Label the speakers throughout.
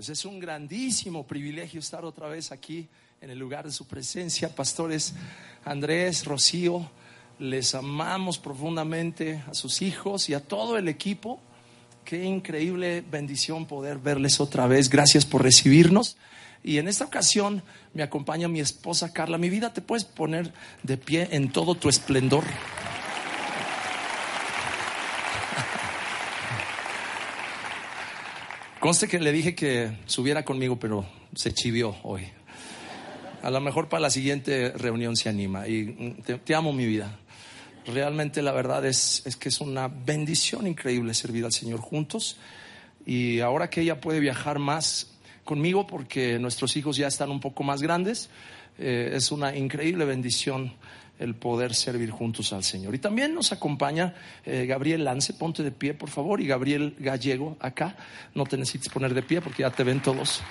Speaker 1: Pues es un grandísimo privilegio estar otra vez aquí en el lugar de su presencia. Pastores Andrés, Rocío, les amamos profundamente a sus hijos y a todo el equipo. Qué increíble bendición poder verles otra vez. Gracias por recibirnos. Y en esta ocasión me acompaña mi esposa Carla. Mi vida, te puedes poner de pie en todo tu esplendor. Conste que le dije que subiera conmigo, pero se chivió hoy. A lo mejor para la siguiente reunión se anima. Y mm, te, amo, mi vida. Realmente la verdad es, es, que es una bendición increíble servir al Señor juntos. Y ahora que ella puede viajar más conmigo porque nuestros hijos ya están un poco más grandes, eh, es una increíble bendición el poder servir juntos al Señor. Y también nos acompaña eh, Gabriel Lance, ponte de pie por favor, y Gabriel Gallego acá, no te necesites poner de pie porque ya te ven todos.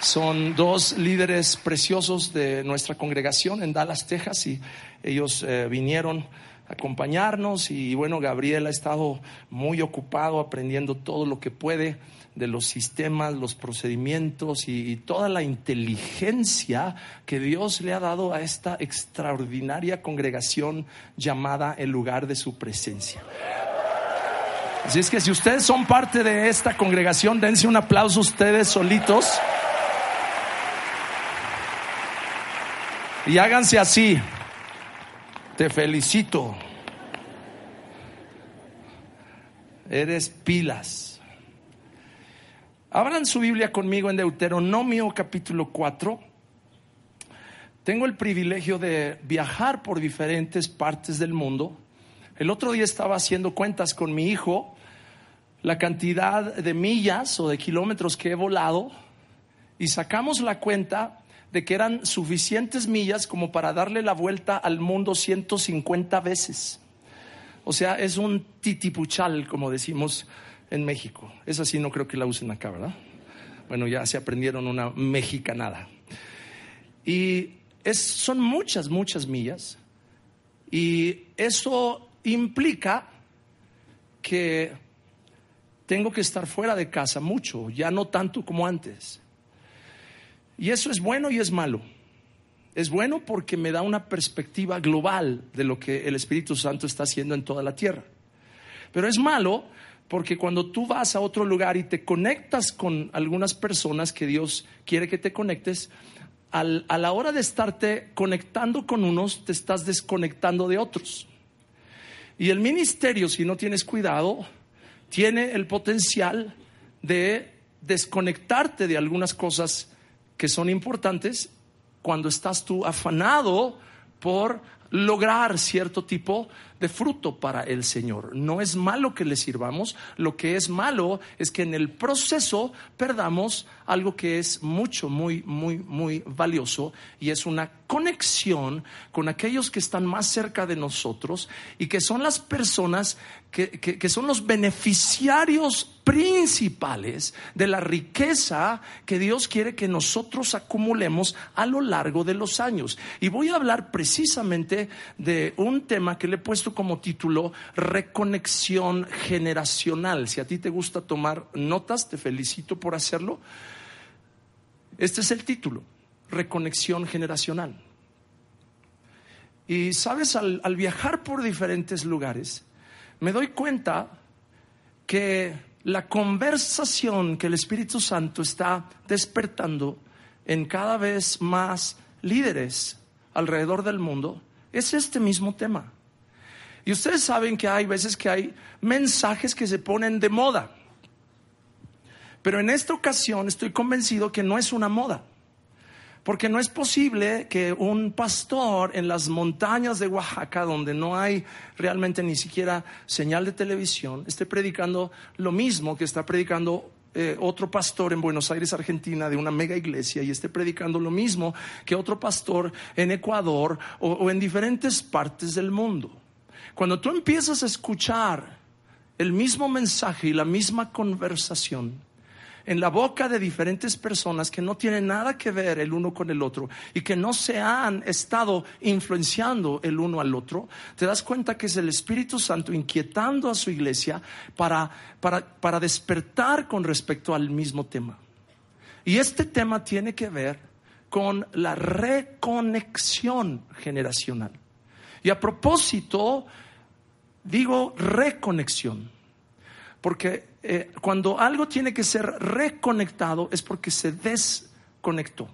Speaker 1: Son dos líderes preciosos de nuestra congregación en Dallas, Texas, y ellos eh, vinieron a acompañarnos. Y bueno, Gabriel ha estado muy ocupado aprendiendo todo lo que puede de los sistemas, los procedimientos y, toda la inteligencia que Dios le ha dado a esta extraordinaria congregación llamada el lugar de su presencia. Así es que si ustedes son parte de esta congregación, dense un aplauso ustedes solitos. Y háganse así. Te felicito. Eres pilas. Abran su Biblia conmigo en Deuteronomio capítulo 4. Tengo el privilegio de viajar por diferentes partes del mundo. El otro día estaba haciendo cuentas con mi hijo, la cantidad de millas o de kilómetros que he volado, y sacamos la cuenta de que eran suficientes millas como para darle la vuelta al mundo 150 veces. O sea, es un titipuchal, como decimos en México. Esa sí no creo que la usen acá, ¿verdad? Bueno, ya se aprendieron una mexicanada. Y es, son muchas, muchas millas. Y eso implica que tengo que estar fuera de casa mucho, ya no tanto como antes. Y eso es bueno y es malo. Es bueno porque me da una perspectiva global de lo que el Espíritu Santo está haciendo en toda la tierra. Pero es malo porque cuando tú vas a otro lugar y te conectas con algunas personas que Dios quiere que te conectes, al, a la hora de estarte conectando con unos, te estás desconectando de otros. Y el ministerio, si no tienes cuidado, tiene el potencial de desconectarte de algunas cosas que son importantes cuando estás tú afanado por lograr cierto tipo de fruto para el Señor. No es malo que le sirvamos, lo que es malo es que en el proceso perdamos algo que es mucho, muy, muy, muy valioso y es una conexión con aquellos que están más cerca de nosotros y que son las personas que, que, son los beneficiarios principales de la riqueza que Dios quiere que nosotros acumulemos a lo largo de los años. Y voy a hablar precisamente de un tema que le he puesto como título Reconexión generacional. Si a ti te gusta tomar notas, te felicito por hacerlo. Este es el título, Reconexión generacional. Y sabes, al, viajar por diferentes lugares, me doy cuenta que la conversación que el Espíritu Santo está despertando en cada vez más líderes alrededor del mundo es este mismo tema. Y ustedes saben que hay veces que hay mensajes que se ponen de moda. Pero en esta ocasión estoy convencido que no es una moda. Porque no es posible que un pastor en las montañas de Oaxaca, donde no hay realmente ni siquiera señal de televisión, esté predicando lo mismo que está predicando eh, otro pastor en Buenos Aires, Argentina, de una mega iglesia, y esté predicando lo mismo que otro pastor en Ecuador o en diferentes partes del mundo. Cuando tú empiezas a escuchar el mismo mensaje y la misma conversación, en la boca de diferentes personas que no tienen nada que ver el uno con el otro y que no se han estado influenciando el uno al otro, te das cuenta que es el Espíritu Santo inquietando a su iglesia para, para despertar con respecto al mismo tema. Y este tema tiene que ver con la reconexión generacional. Y a propósito, digo reconexión, porque eh, cuando algo tiene que ser reconectado es porque se desconectó.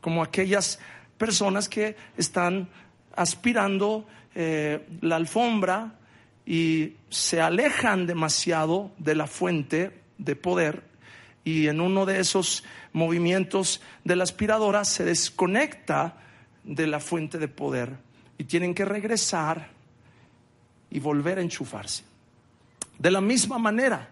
Speaker 1: Como aquellas personas que están aspirando eh, la alfombra y se alejan demasiado de la fuente de poder y en uno de esos movimientos de la aspiradora se desconecta de la fuente de poder y tienen que regresar y volver a enchufarse. De la misma manera,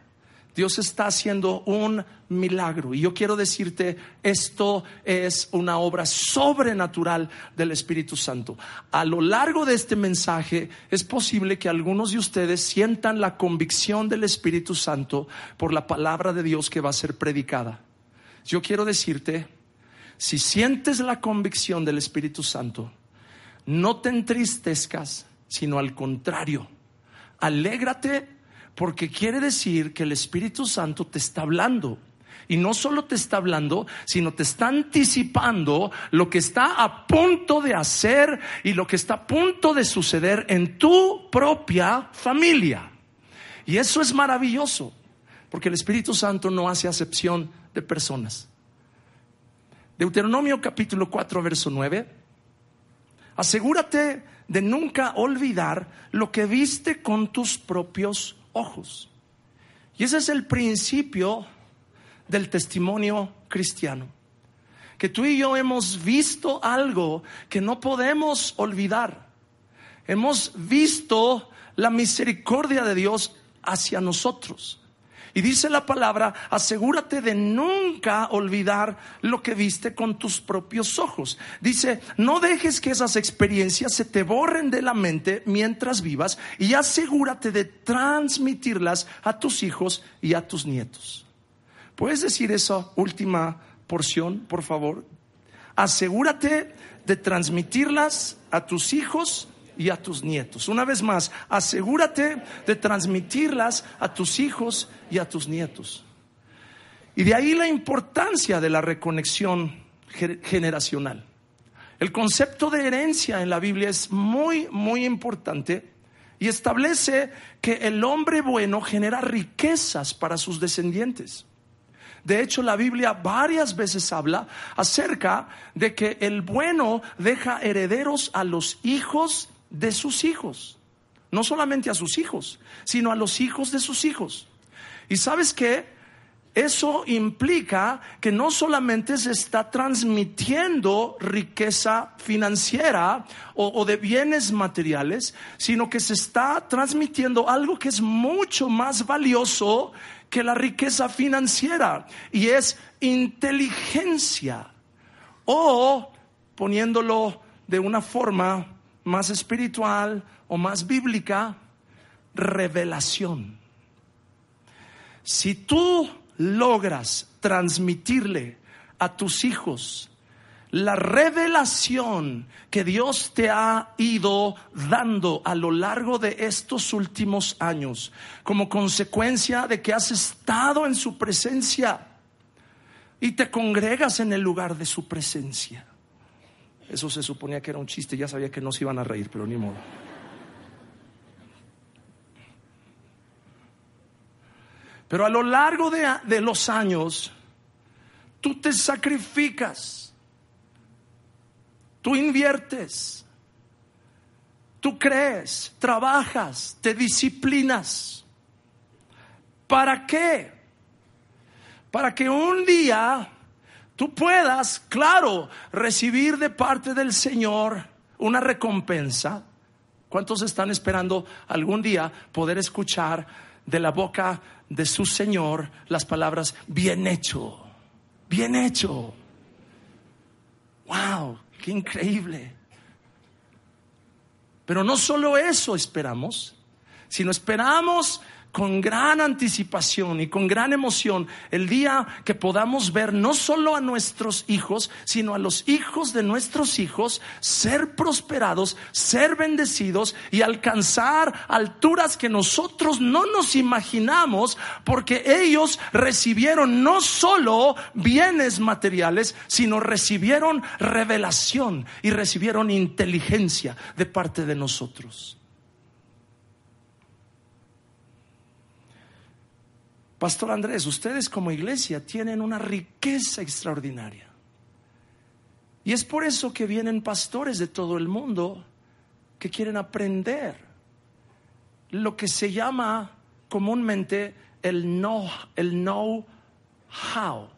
Speaker 1: Dios está haciendo un milagro. Y yo quiero decirte, esto es una obra sobrenatural del Espíritu Santo. A lo largo de este mensaje es posible que algunos de ustedes sientan la convicción del Espíritu Santo por la palabra de Dios que va a ser predicada. Yo quiero decirte, si sientes la convicción del Espíritu Santo, no te entristezcas, sino al contrario, alégrate porque quiere decir que el Espíritu Santo te está hablando. Y no solo te está hablando, sino te está anticipando lo que está a punto de hacer y lo que está a punto de suceder en tu propia familia. Y eso es maravilloso, porque el Espíritu Santo no hace acepción de personas. Deuteronomio capítulo 4, verso 9. Asegúrate de nunca olvidar lo que viste con tus propios ojos. Y ese es el principio del testimonio cristiano. Que tú y yo hemos visto algo que no podemos olvidar. Hemos visto la misericordia de Dios hacia nosotros. Y dice la palabra, asegúrate de nunca olvidar lo que viste con tus propios ojos. Dice, no dejes que esas experiencias se te borren de la mente mientras vivas y asegúrate de transmitirlas a tus hijos y a tus nietos. ¿Puedes decir esa última porción, por favor? Asegúrate de transmitirlas a tus hijos y a tus nietos. Una vez más, asegúrate de transmitirlas a tus hijos y a tus nietos. Y de ahí la importancia de la reconexión generacional. El concepto de herencia en la Biblia es muy, muy importante y establece que el hombre bueno genera riquezas para sus descendientes. De hecho, la Biblia varias veces habla acerca de que el bueno deja herederos a los hijos de sus hijos. No solamente a sus hijos, sino a los hijos de sus hijos. Y sabes qué? Eso implica que no solamente se está transmitiendo riqueza financiera o, de bienes materiales, sino que se está transmitiendo algo que es mucho más valioso que la riqueza financiera y es inteligencia o poniéndolo de una forma más espiritual o más bíblica, revelación. Si tú logras transmitirle a tus hijos la revelación que Dios te ha ido dando a lo largo de estos últimos años, como consecuencia de que has estado en su presencia y te congregas en el lugar de su presencia. Eso se suponía que era un chiste, ya sabía que no se iban a reír, pero ni modo. Pero a lo largo de, de los años, tú te sacrificas, tú inviertes, tú crees, trabajas, te disciplinas. ¿Para qué? Para que un día tú puedas, claro, recibir de parte del Señor una recompensa. ¿Cuántos están esperando algún día poder escuchar de la boca de su Señor las palabras, bien hecho, bien hecho? ¡Wow! ¡Qué increíble! Pero no solo eso esperamos, sino esperamos con gran anticipación y con gran emoción el día que podamos ver no solo a nuestros hijos, sino a los hijos de nuestros hijos ser prosperados, ser bendecidos y alcanzar alturas que nosotros no nos imaginamos porque ellos recibieron no solo bienes materiales, sino recibieron revelación y recibieron inteligencia de parte de nosotros. Pastor Andrés, ustedes como iglesia tienen una riqueza extraordinaria. Y es por eso que vienen pastores de todo el mundo que quieren aprender lo que se llama comúnmente el know, el know how.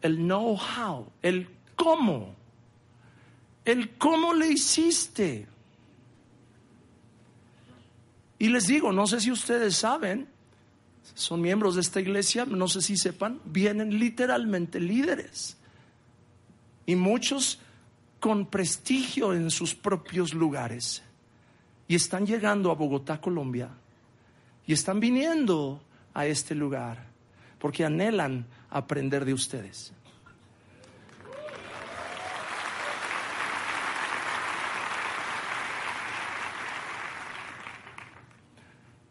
Speaker 1: El know how, el cómo. El cómo le hiciste. Y les digo, no sé si ustedes saben, son miembros de esta iglesia, no sé si sepan, vienen literalmente líderes. Y muchos con prestigio en sus propios lugares. Y están llegando a Bogotá, Colombia. Y están viniendo a este lugar porque anhelan aprender de ustedes.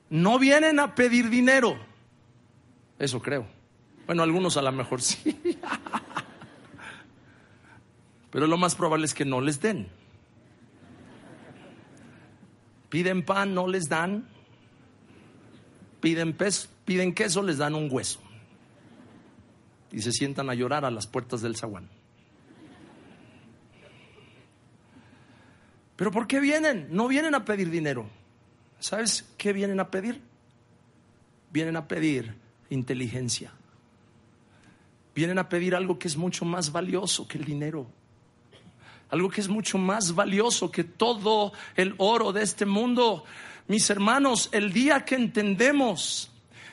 Speaker 1: No vienen a pedir dinero. Eso creo. Bueno, algunos a lo mejor sí. Pero lo más probable es que no les den. Piden pan, no les dan. Piden, pez, piden queso, les dan un hueso. Y se sientan a llorar a las puertas del zaguán. Pero ¿por qué vienen? No vienen a pedir dinero. ¿Sabes qué vienen a pedir? Vienen a pedir inteligencia. Vienen a pedir algo que es mucho más valioso que el dinero. Algo que es mucho más valioso que todo el oro de este mundo. Mis hermanos, el día que entendemos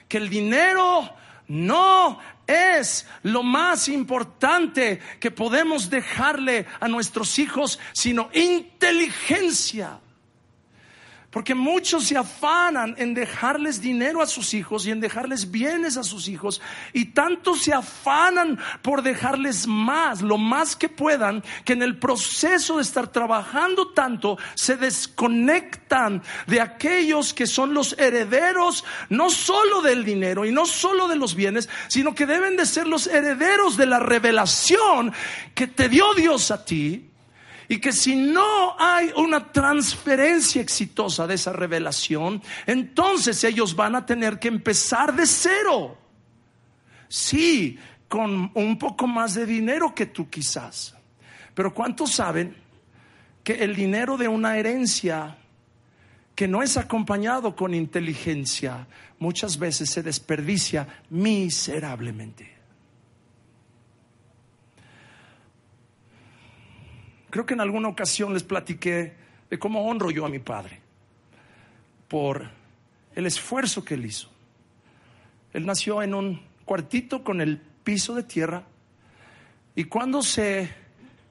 Speaker 1: que el dinero no es lo más importante que podemos dejarle a nuestros hijos, sino inteligencia. Porque muchos se afanan en dejarles dinero a sus hijos y en dejarles bienes a sus hijos. Y tanto se afanan por dejarles más, lo más que puedan, que en el proceso de estar trabajando tanto se desconectan de aquellos que son los herederos, no solo del dinero y no solo de los bienes, sino que deben de ser los herederos de la revelación que te dio Dios a ti y que si no hay una transferencia exitosa de esa revelación, entonces ellos van a tener que empezar de cero. Sí, con un poco más de dinero que tú quizás. Pero ¿cuántos saben que el dinero de una herencia que no es acompañado con inteligencia muchas veces se desperdicia miserablemente? Creo que en alguna ocasión les platiqué de cómo honro yo a mi padre por el esfuerzo que él hizo. Él nació en un cuartito con el piso de tierra y cuando se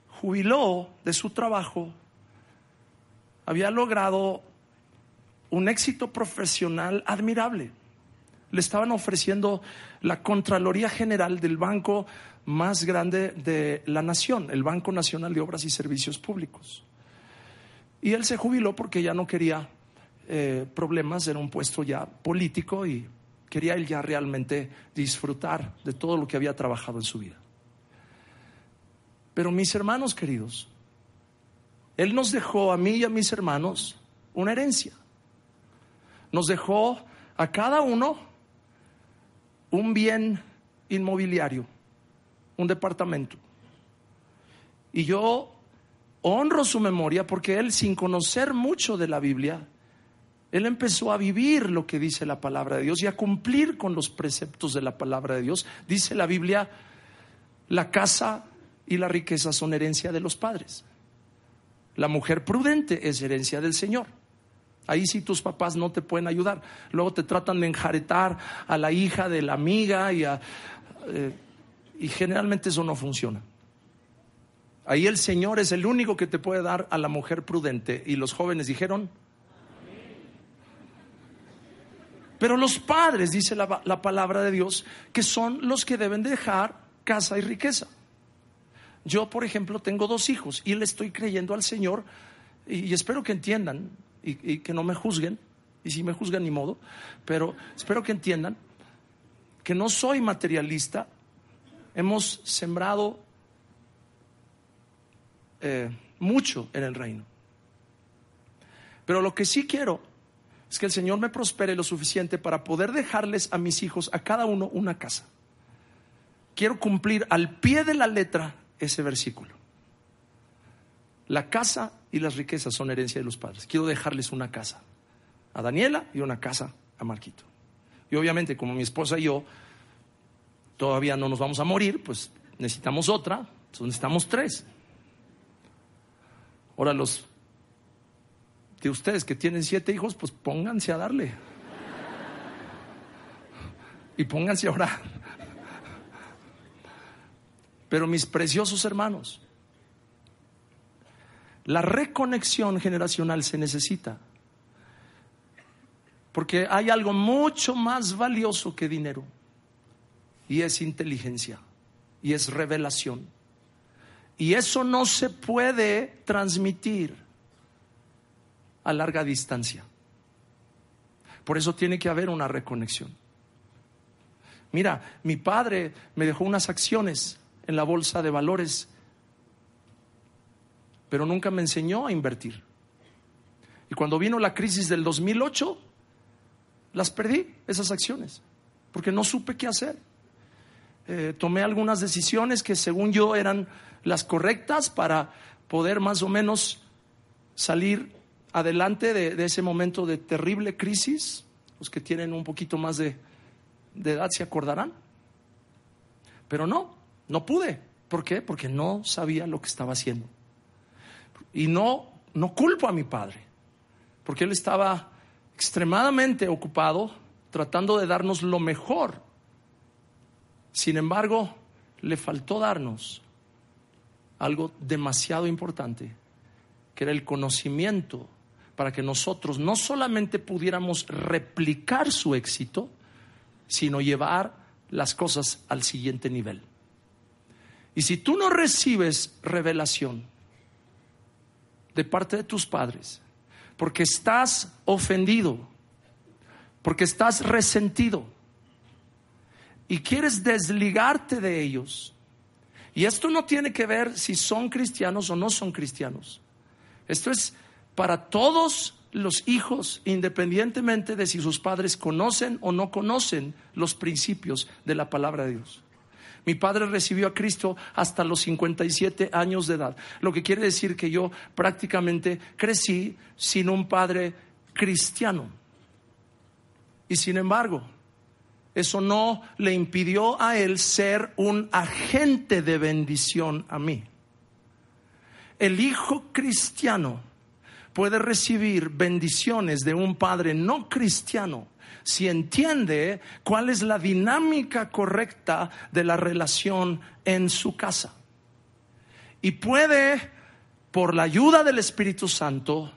Speaker 1: jubiló de su trabajo, había logrado un éxito profesional admirable. Le estaban ofreciendo la Contraloría General del Banco más grande de la nación, el Banco Nacional de Obras y Servicios Públicos. Y él se jubiló porque ya no quería eh, problemas, era un puesto ya político y quería él ya realmente disfrutar de todo lo que había trabajado en su vida. Pero mis hermanos queridos, él nos dejó a mí y a mis hermanos una herencia. Nos dejó a cada uno un bien inmobiliario un departamento. Y yo honro su memoria porque él, sin conocer mucho de la Biblia, él empezó a vivir lo que dice la palabra de Dios y a cumplir con los preceptos de la palabra de Dios. Dice la Biblia, La casa y la riqueza son herencia de los padres. La mujer prudente es herencia del Señor. Ahí sí tus papás no te pueden ayudar. Luego te tratan de enjaretar a la hija de la amiga y, eh, y generalmente eso no funciona. Ahí el Señor es el único que te puede dar a la mujer prudente. Y los jóvenes dijeron, pero los padres, dice la, palabra de Dios, que son los que deben dejar casa y riqueza. Yo, por ejemplo, tengo dos hijos y le estoy creyendo al Señor y, espero que entiendan y, que no me juzguen, y si me juzgan ni modo, pero espero que entiendan que no soy materialista, hemos sembrado eh, mucho en el reino. Pero lo que sí quiero es que el Señor me prospere lo suficiente para poder dejarles a mis hijos, a cada uno, una casa. Quiero cumplir al pie de la letra ese versículo. La casa y las riquezas son herencia de los padres. Quiero dejarles una casa a Daniela y una casa a Marquito. Y obviamente, como mi esposa y yo todavía no nos vamos a morir, pues necesitamos otra, entonces necesitamos tres. Ahora los de ustedes que tienen siete hijos, pues pónganse a darle. Y pónganse a orar. Pero mis preciosos hermanos, la reconexión generacional se necesita. Porque hay algo mucho más valioso que dinero. Y es inteligencia. Y es revelación. Y eso no se puede transmitir a larga distancia. Por eso tiene que haber una reconexión. Mira, mi padre me dejó unas acciones en la bolsa de valores, pero nunca me enseñó a invertir. Y cuando vino la crisis del 2008, las perdí, esas acciones, porque no supe qué hacer. Eh, tomé algunas decisiones que según yo eran las correctas para poder más o menos salir adelante de, ese momento de terrible crisis. Los que tienen un poquito más de edad se acordarán. Pero no, no pude. ¿Por qué? Porque no sabía lo que estaba haciendo. Y no, no culpo a mi padre, porque él estaba extremadamente ocupado tratando de darnos lo mejor. Sin embargo, le faltó darnos algo demasiado importante, que era el conocimiento para que nosotros no solamente pudiéramos replicar su éxito, sino llevar las cosas al siguiente nivel. Y si tú no recibes revelación de parte de tus padres, porque estás ofendido, porque estás resentido y quieres desligarte de ellos, y esto no tiene que ver si son cristianos o no son cristianos, esto es para todos los hijos, independientemente de si sus padres conocen o no conocen los principios de la palabra de Dios. Mi padre recibió a Cristo hasta los 57 años de edad, lo que quiere decir que yo prácticamente crecí sin un padre cristiano. Y sin embargo, eso no le impidió a él ser un agente de bendición a mí. El hijo cristiano puede recibir bendiciones de un padre no cristiano si entiende cuál es la dinámica correcta de la relación en su casa. Y puede, por la ayuda del Espíritu Santo,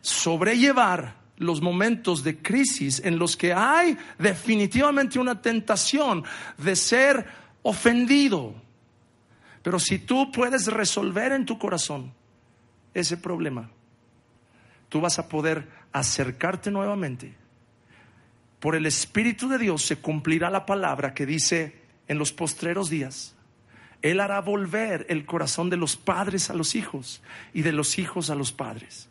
Speaker 1: sobrellevar los momentos de crisis en los que hay definitivamente una tentación de ser ofendido. Pero si tú puedes resolver en tu corazón ese problema, tú vas a poder acercarte nuevamente por el Espíritu de Dios se cumplirá la palabra que dice en los postreros días. Él hará volver el corazón de los padres a los hijos y de los hijos a los padres.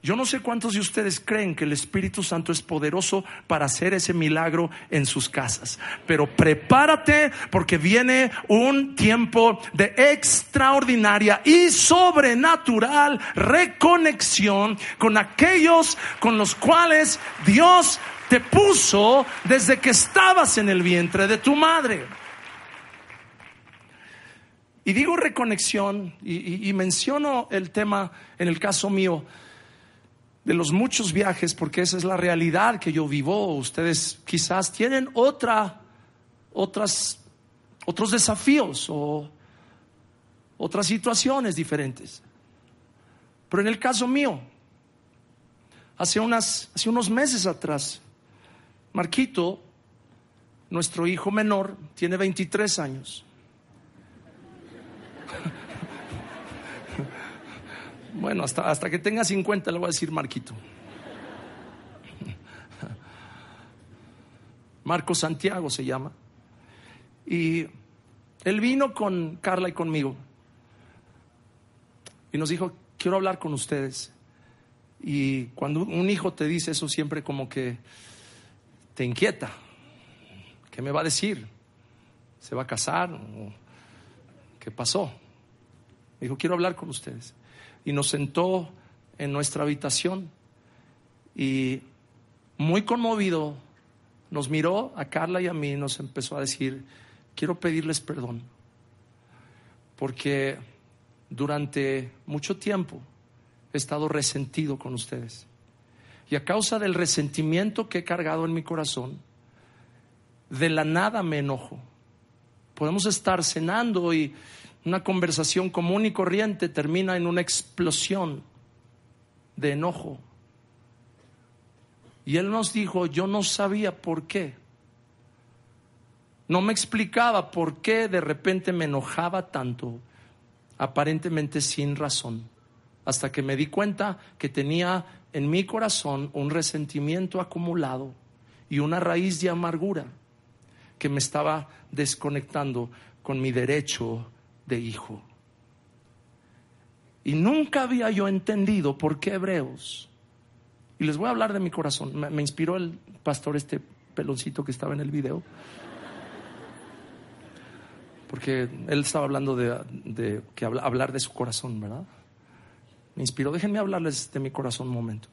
Speaker 1: Yo no sé cuántos de ustedes creen que el Espíritu Santo es poderoso para hacer ese milagro en sus casas, pero prepárate porque viene un tiempo de extraordinaria y sobrenatural reconexión con aquellos con los cuales Dios te puso desde que estabas en el vientre de tu madre. Y digo reconexión y, menciono el tema en el caso mío de los muchos viajes porque esa es la realidad que yo vivo. Ustedes quizás tienen otra, otras, otros desafíos o otras situaciones diferentes. Pero en el caso mío, hace, hace unos meses atrás, Marquito, nuestro hijo menor, tiene 23 años. Bueno, hasta, hasta que tenga 50 le voy a decir Marquito. Marco Santiago se llama. Y él vino con Carla y conmigo. Y nos dijo, quiero hablar con ustedes. Y cuando un hijo te dice eso, siempre como que te inquieta. ¿Qué me va a decir? ¿Se va a casar? ¿Qué pasó? dijo, quiero hablar con ustedes. Y nos sentó en nuestra habitación y muy conmovido nos miró a Carla y a mí y nos empezó a decir, quiero pedirles perdón, porque durante mucho tiempo he estado resentido con ustedes. Y a causa del resentimiento que he cargado en mi corazón, de la nada me enojo. Podemos estar cenando y una conversación común y corriente termina en una explosión de enojo. Y él nos dijo, yo no sabía por qué. No me explicaba por qué de repente me enojaba tanto aparentemente sin razón, hasta que me di cuenta que tenía en mi corazón un resentimiento acumulado y una raíz de amargura que me estaba desconectando con mi derecho de hijo. Y nunca había yo entendido por qué hebreos. Y les voy a hablar de mi corazón. Me, inspiró el pastor este peloncito que estaba en el video porque él estaba hablando de, que hablar de su corazón, ¿verdad? Me inspiró. Déjenme hablarles de mi corazón un momento.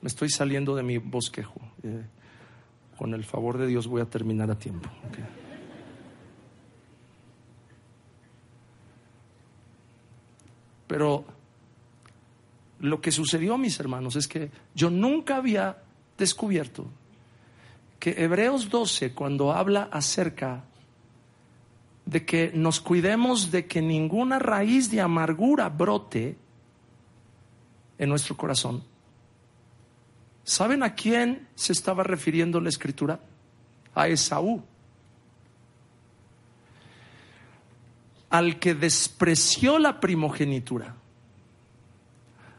Speaker 1: Me estoy saliendo de mi bosquejo. Eh, con el favor de Dios voy a terminar a tiempo. Pero lo que sucedió, mis hermanos, es que yo nunca había descubierto que Hebreos 12, cuando habla acerca de que nos cuidemos de que ninguna raíz de amargura brote en nuestro corazón. ¿Saben a quién se estaba refiriendo la escritura? A Esaú. Al que despreció la primogenitura.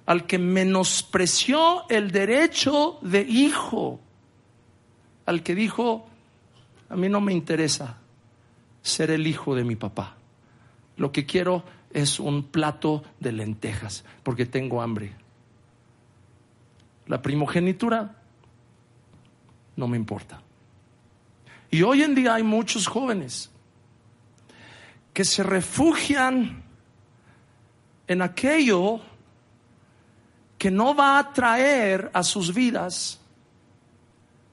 Speaker 1: Al que menospreció el derecho de hijo. Al que dijo, a mí no me interesa ser el hijo de mi papá. Lo que quiero es un plato de lentejas porque tengo hambre. La primogenitura no me importa. Y hoy en día hay muchos jóvenes que se refugian en aquello que no va a traer a sus vidas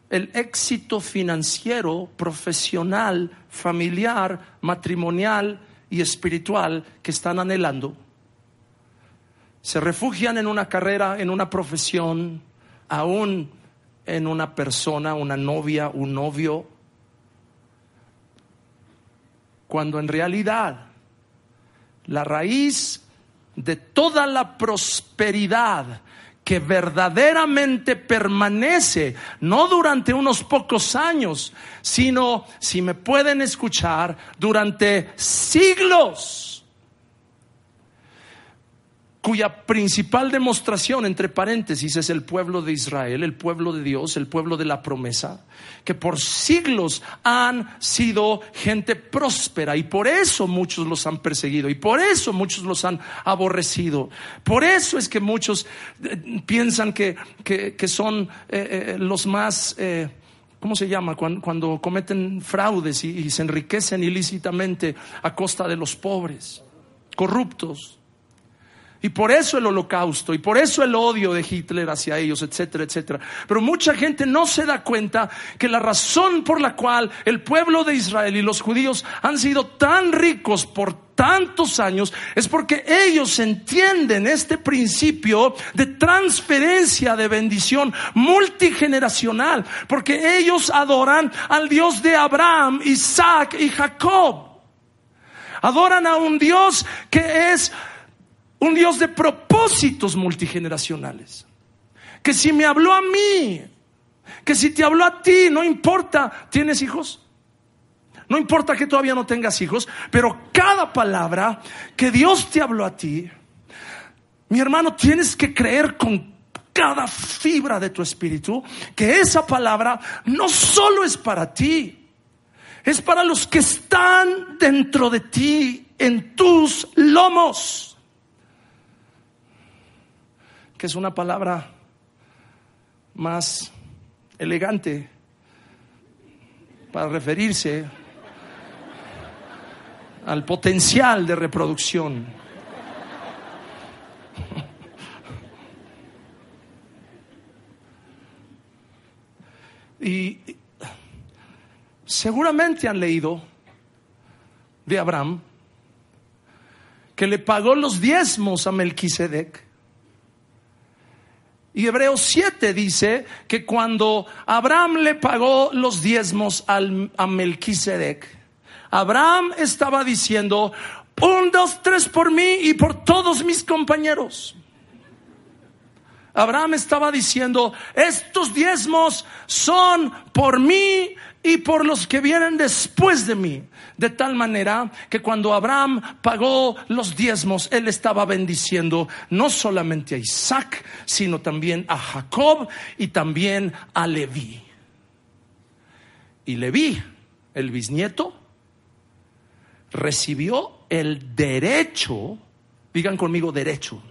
Speaker 1: el éxito financiero, profesional, familiar, matrimonial y espiritual que están anhelando. Se refugian en una carrera, en una profesión, aún en una persona, una novia, un novio, cuando en realidad la raíz de toda la prosperidad que verdaderamente permanece, no durante unos pocos años, sino, si me pueden escuchar, durante siglos cuya principal demostración, entre paréntesis, es el pueblo de Israel, el pueblo de Dios, el pueblo de la promesa, que por siglos han sido gente próspera y por eso muchos los han perseguido y por eso muchos los han aborrecido. Por eso es que muchos eh, piensan que, son eh, eh, los más... ¿Cómo se llama? Cuando, cometen fraudes y se enriquecen ilícitamente a costa de los pobres, corruptos. Y por eso el holocausto, y por eso el odio de Hitler hacia ellos, etcétera, etcétera. Pero mucha gente no se da cuenta que la razón por la cual el pueblo de Israel y los judíos han sido tan ricos por tantos años es porque ellos entienden este principio de transferencia de bendición multigeneracional, porque ellos adoran al Dios de Abraham, Isaac y Jacob. Adoran a un Dios que es un Dios de propósitos multigeneracionales. Que si me habló a mí, que si te habló a ti, no importa, ¿tienes hijos? No importa que todavía no tengas hijos, pero cada palabra que Dios te habló a ti, mi hermano, tienes que creer con cada fibra de tu espíritu que esa palabra no solo es para ti, es para los que están dentro de ti, en tus lomos que es una palabra más elegante para referirse al potencial de reproducción. Y seguramente han leído de Abraham que le pagó los diezmos a Melquisedec y Hebreos 7 dice que cuando Abraham le pagó los diezmos al, a Melquisedec, Abraham estaba diciendo, un, dos, tres por mí y por todos mis compañeros. Abraham estaba diciendo, estos diezmos son por mí y por los que vienen después de mí. De tal manera que cuando Abraham pagó los diezmos, él estaba bendiciendo no solamente a Isaac, sino también a Jacob y también a Leví. Y Leví, el bisnieto, recibió el derecho, digan conmigo derecho,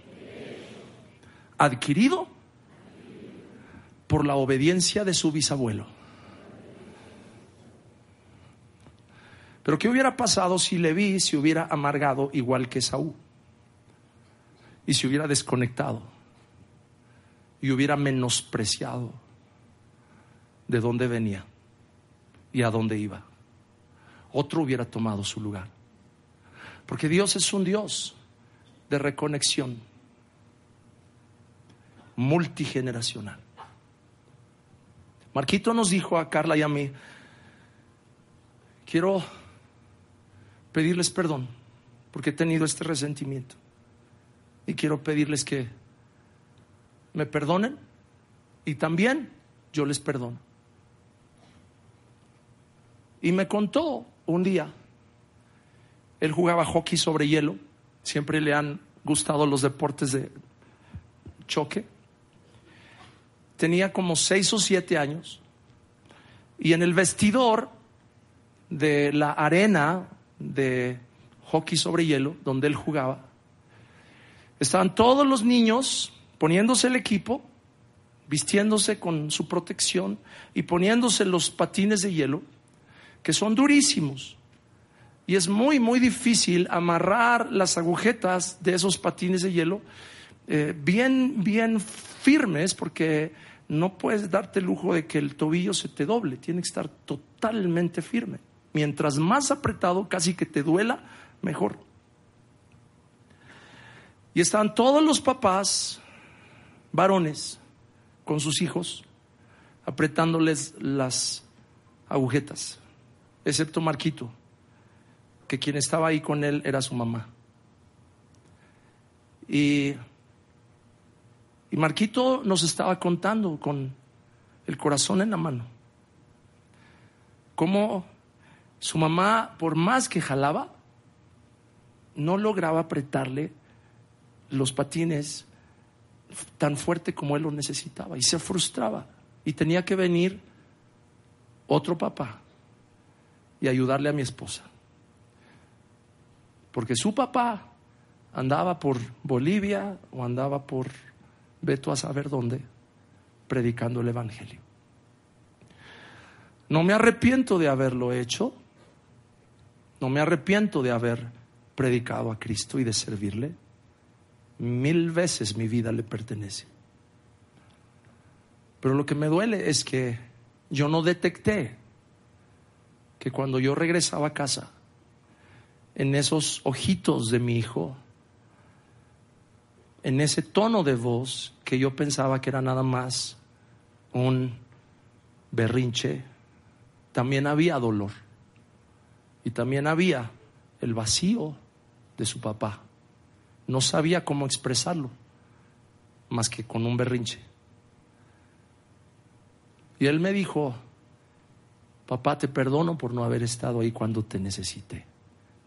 Speaker 1: adquirido por la obediencia de su bisabuelo. Pero ¿qué hubiera pasado si Leví se hubiera amargado igual que Saúl? Y se hubiera desconectado y hubiera menospreciado de dónde venía y a dónde iba. Otro hubiera tomado su lugar. Porque Dios es un Dios de reconexión multigeneracional. Marquito nos dijo a Carla y a mí, quiero pedirles perdón porque he tenido este resentimiento. Y quiero pedirles que me perdonen y también yo les perdono. Y me contó un día, él jugaba hockey sobre hielo, siempre le han gustado los deportes de choque. Tenía como seis o siete años y en el vestidor de la arena de hockey sobre hielo, donde él jugaba, estaban todos los niños poniéndose el equipo, vistiéndose con su protección y poniéndose los patines de hielo, que son durísimos. Y es muy, muy difícil amarrar las agujetas de esos patines de hielo eh, bien, bien firmes, porque no puedes darte el lujo de que el tobillo se te doble, tiene que estar totalmente firme. Mientras más apretado, casi que te duela, mejor. Y están todos los papás, varones, con sus hijos, apretándoles las agujetas, excepto Marquito, que quien estaba ahí con él era su mamá. Y, y Marquito nos estaba contando con el corazón en la mano, cómo su mamá, por más que jalaba, no lograba apretarle los patines tan fuerte como él lo necesitaba y se frustraba y tenía que venir otro papá y ayudarle a mi esposa. Porque su papá andaba por Bolivia o andaba por Veto a saber dónde predicando el Evangelio. No me arrepiento de haberlo hecho, no me arrepiento de haber predicado a Cristo y de servirle. Mil veces mi vida le pertenece. Pero lo que me duele es que yo no detecté que cuando yo regresaba a casa, en esos ojitos de mi hijo, en ese tono de voz que yo pensaba que era nada más un berrinche, también había dolor y también había el vacío de su papá. No sabía cómo expresarlo más que con un berrinche. Y él me dijo, papá, te perdono por no haber estado ahí cuando te necesité.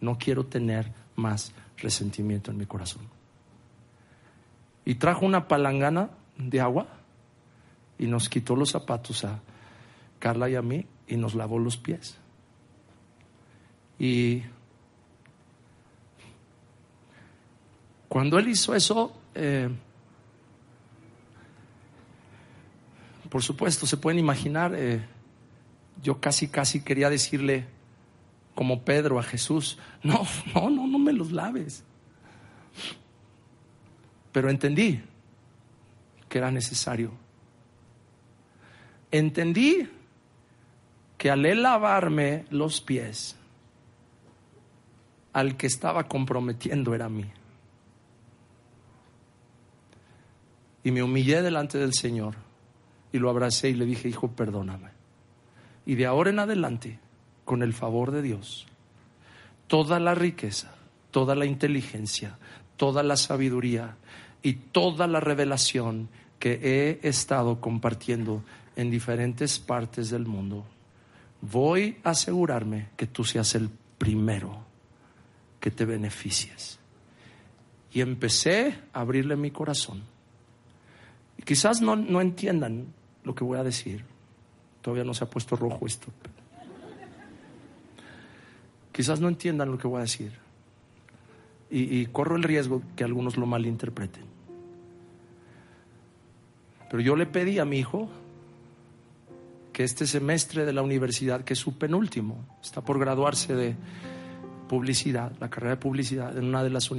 Speaker 1: No quiero tener más resentimiento en mi corazón. Y trajo una palangana de agua y nos quitó los zapatos a Carla y a mí y nos lavó los pies. Y cuando él hizo eso, eh, por supuesto, se pueden imaginar, eh, yo casi, casi quería decirle, como Pedro a Jesús, no, no, no, no me los laves. Pero entendí que era necesario. Entendí que al él lavarme los pies, al que estaba comprometiendo era a mí. Y me humillé delante del Señor y lo abracé y le dije, hijo, perdóname. Y de ahora en adelante, con el favor de Dios, toda la riqueza, toda la inteligencia, toda la sabiduría y toda la revelación que he estado compartiendo en diferentes partes del mundo, voy a asegurarme que tú seas el primero que te beneficies. Y empecé a abrirle mi corazón. Y quizás no, no entiendan lo que voy a decir. Todavía no se ha puesto rojo esto. Quizás no entiendan lo que voy a decir. Y, y corro el riesgo que algunos lo malinterpreten. Pero yo le pedí a mi hijo que este semestre de la universidad, que es su penúltimo, está por graduarse de publicidad, la carrera de publicidad, en una de las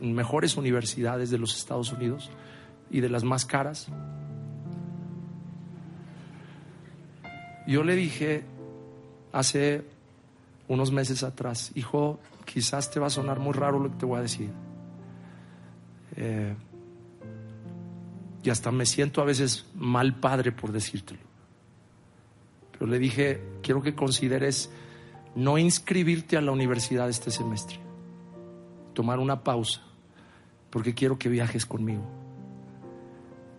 Speaker 1: mejores universidades de los Estados Unidos y de las más caras. Yo le dije hace unos meses atrás, hijo, quizás te va a sonar muy raro lo que te voy a decir. Eh, y hasta me siento a veces mal padre por decírtelo. Pero le dije, quiero que consideres no inscribirte a la universidad este semestre, tomar una pausa, porque quiero que viajes conmigo.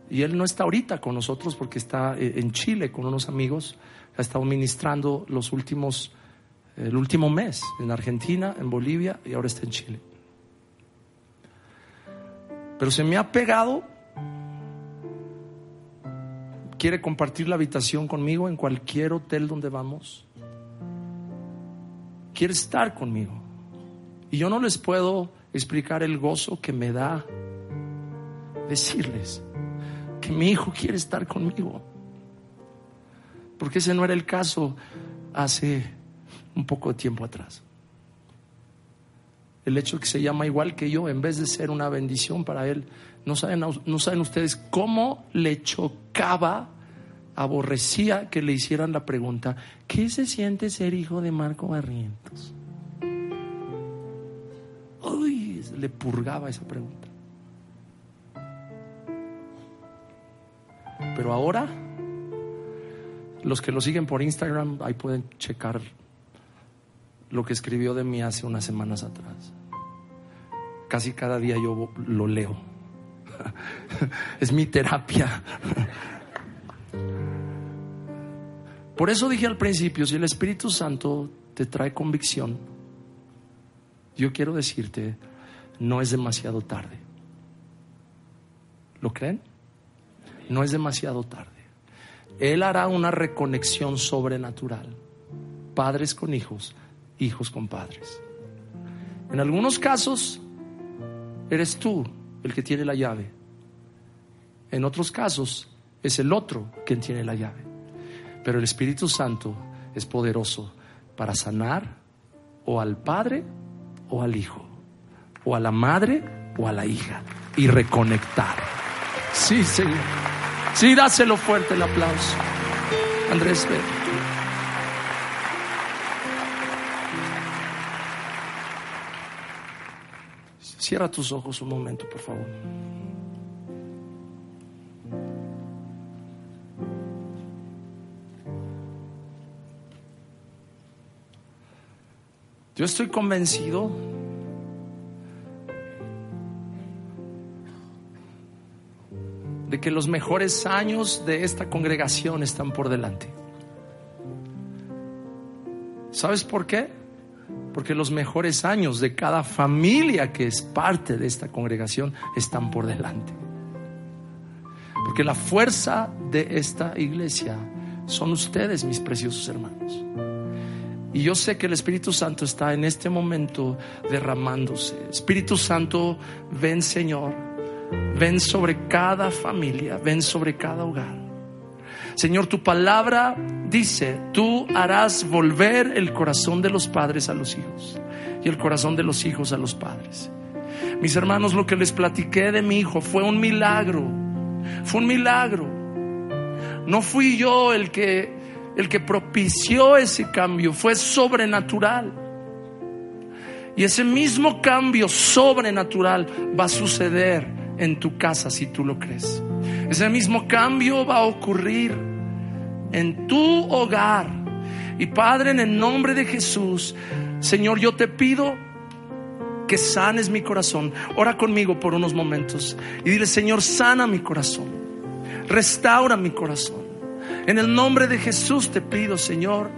Speaker 1: Y él no está ahorita con nosotros porque está eh, en Chile con unos amigos, ha estado ministrando los últimos, el último mes en Argentina, en Bolivia y ahora está en Chile. Pero se me ha pegado quiere compartir la habitación conmigo en cualquier hotel donde vamos. Quiere estar conmigo. Y yo no les puedo explicar el gozo que me da decirles que mi hijo quiere estar conmigo. Porque ese no era el caso hace un poco de tiempo atrás. El hecho de que se llama igual que yo, en vez de ser una bendición para él, no saben, no saben ustedes cómo le chocaba aborrecía que le hicieran la pregunta, ¿qué se siente ser hijo de Marco Barrientos? Uy, le purgaba esa pregunta. Pero ahora, los que lo siguen por Instagram, ahí pueden checar lo que escribió de mí hace unas semanas atrás. Casi cada día yo lo leo. es mi terapia. Por eso dije al principio, si el Espíritu Santo te trae convicción, yo quiero decirte, no es demasiado tarde. ¿Lo creen? No es demasiado tarde. Él hará una reconexión sobrenatural. Padres con hijos, hijos con padres. En algunos casos, eres tú el que tiene la llave. En otros casos, es el otro quien tiene la llave. Pero el Espíritu Santo es poderoso para sanar o al Padre o al Hijo, o a la madre o a la hija y reconectar. Sí, Señor. Sí, dáselo fuerte el aplauso. Andrés, ven. Cierra tus ojos un momento, por favor. Yo estoy convencido de que los mejores años de esta congregación están por delante. ¿Sabes por qué? Porque los mejores años de cada familia que es parte de esta congregación están por delante. Porque la fuerza de esta iglesia son ustedes, mis preciosos hermanos. Y yo sé que el Espíritu Santo está en este momento derramándose. Espíritu Santo, ven Señor, ven sobre cada familia, ven sobre cada hogar. Señor, tu palabra dice, tú harás volver el corazón de los padres a los hijos y el corazón de los hijos a los padres. Mis hermanos, lo que les platiqué de mi hijo fue un milagro, fue un milagro. No fui yo el que el que propició ese cambio, fue sobrenatural. Y ese mismo cambio sobrenatural va a suceder en tu casa si tú lo crees. Ese mismo cambio va a ocurrir en tu hogar. Y Padre, en el nombre de Jesús, Señor, yo te pido que sanes mi corazón. Ora conmigo por unos momentos y dile, Señor, sana mi corazón. Restaura mi corazón. En el nombre de Jesús te pido, Señor,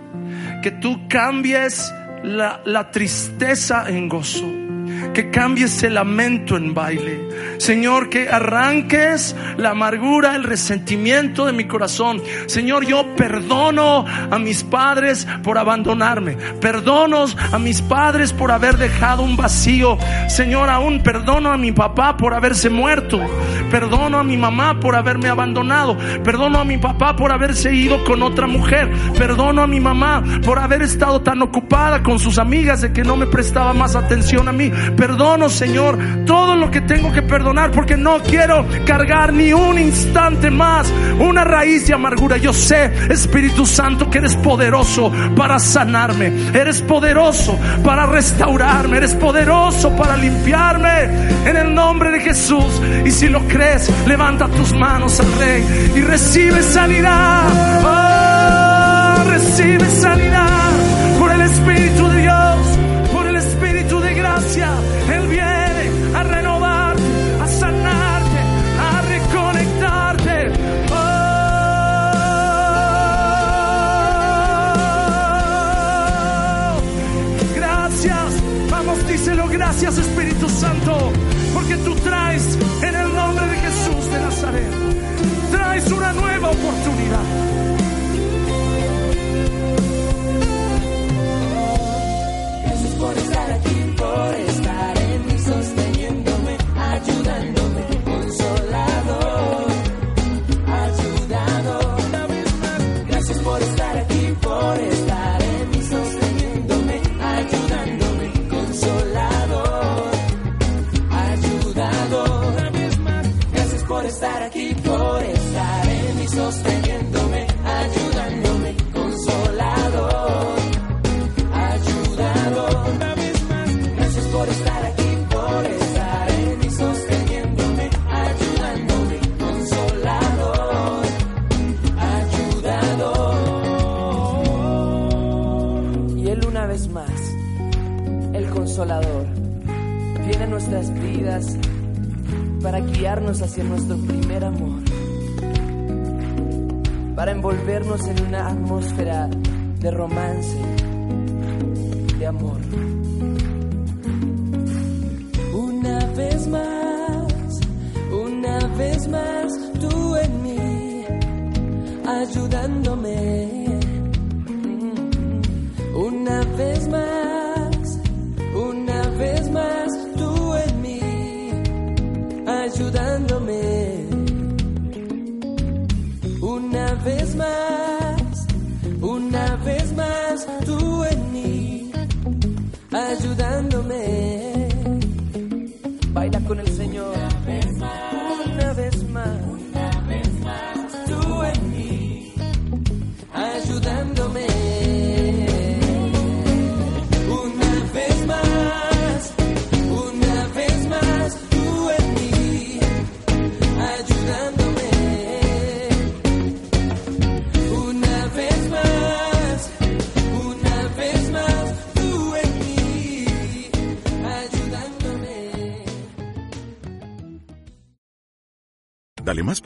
Speaker 1: que tú cambies la, tristeza en gozo que cambies el lamento en baile. Señor, que arranques la amargura, el resentimiento de mi corazón. Señor, yo perdono a mis padres por abandonarme. Perdono a mis padres por haber dejado un vacío. Señor, aún perdono a mi papá por haberse muerto. Perdono a mi mamá por haberme abandonado. Perdono a mi papá por haberse ido con otra mujer. Perdono a mi mamá por haber estado tan ocupada con sus amigas de que no me prestaba más atención a mí. Perdono, Señor, todo lo que tengo que perdonar porque no quiero cargar ni un instante más una raíz de amargura. Yo sé, Espíritu Santo, que eres poderoso para sanarme. Eres poderoso para restaurarme. Eres poderoso para limpiarme en el nombre de Jesús. Y si lo crees, levanta tus manos al Rey y recibe sanidad. Oh, recibe sanidad por el Espíritu gracias Espíritu Santo, porque tú traes en el nombre de Jesús de Nazaret, traes una nueva oportunidad.
Speaker 2: Envolvernos en una atmósfera de romance, de amor.